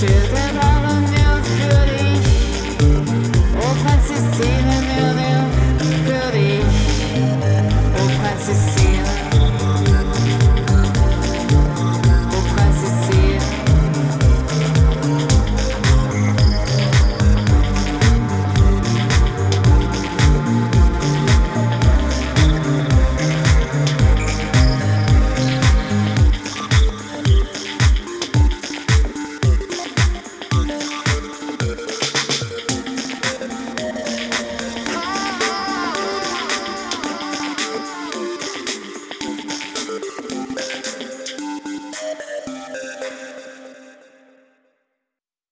to the night.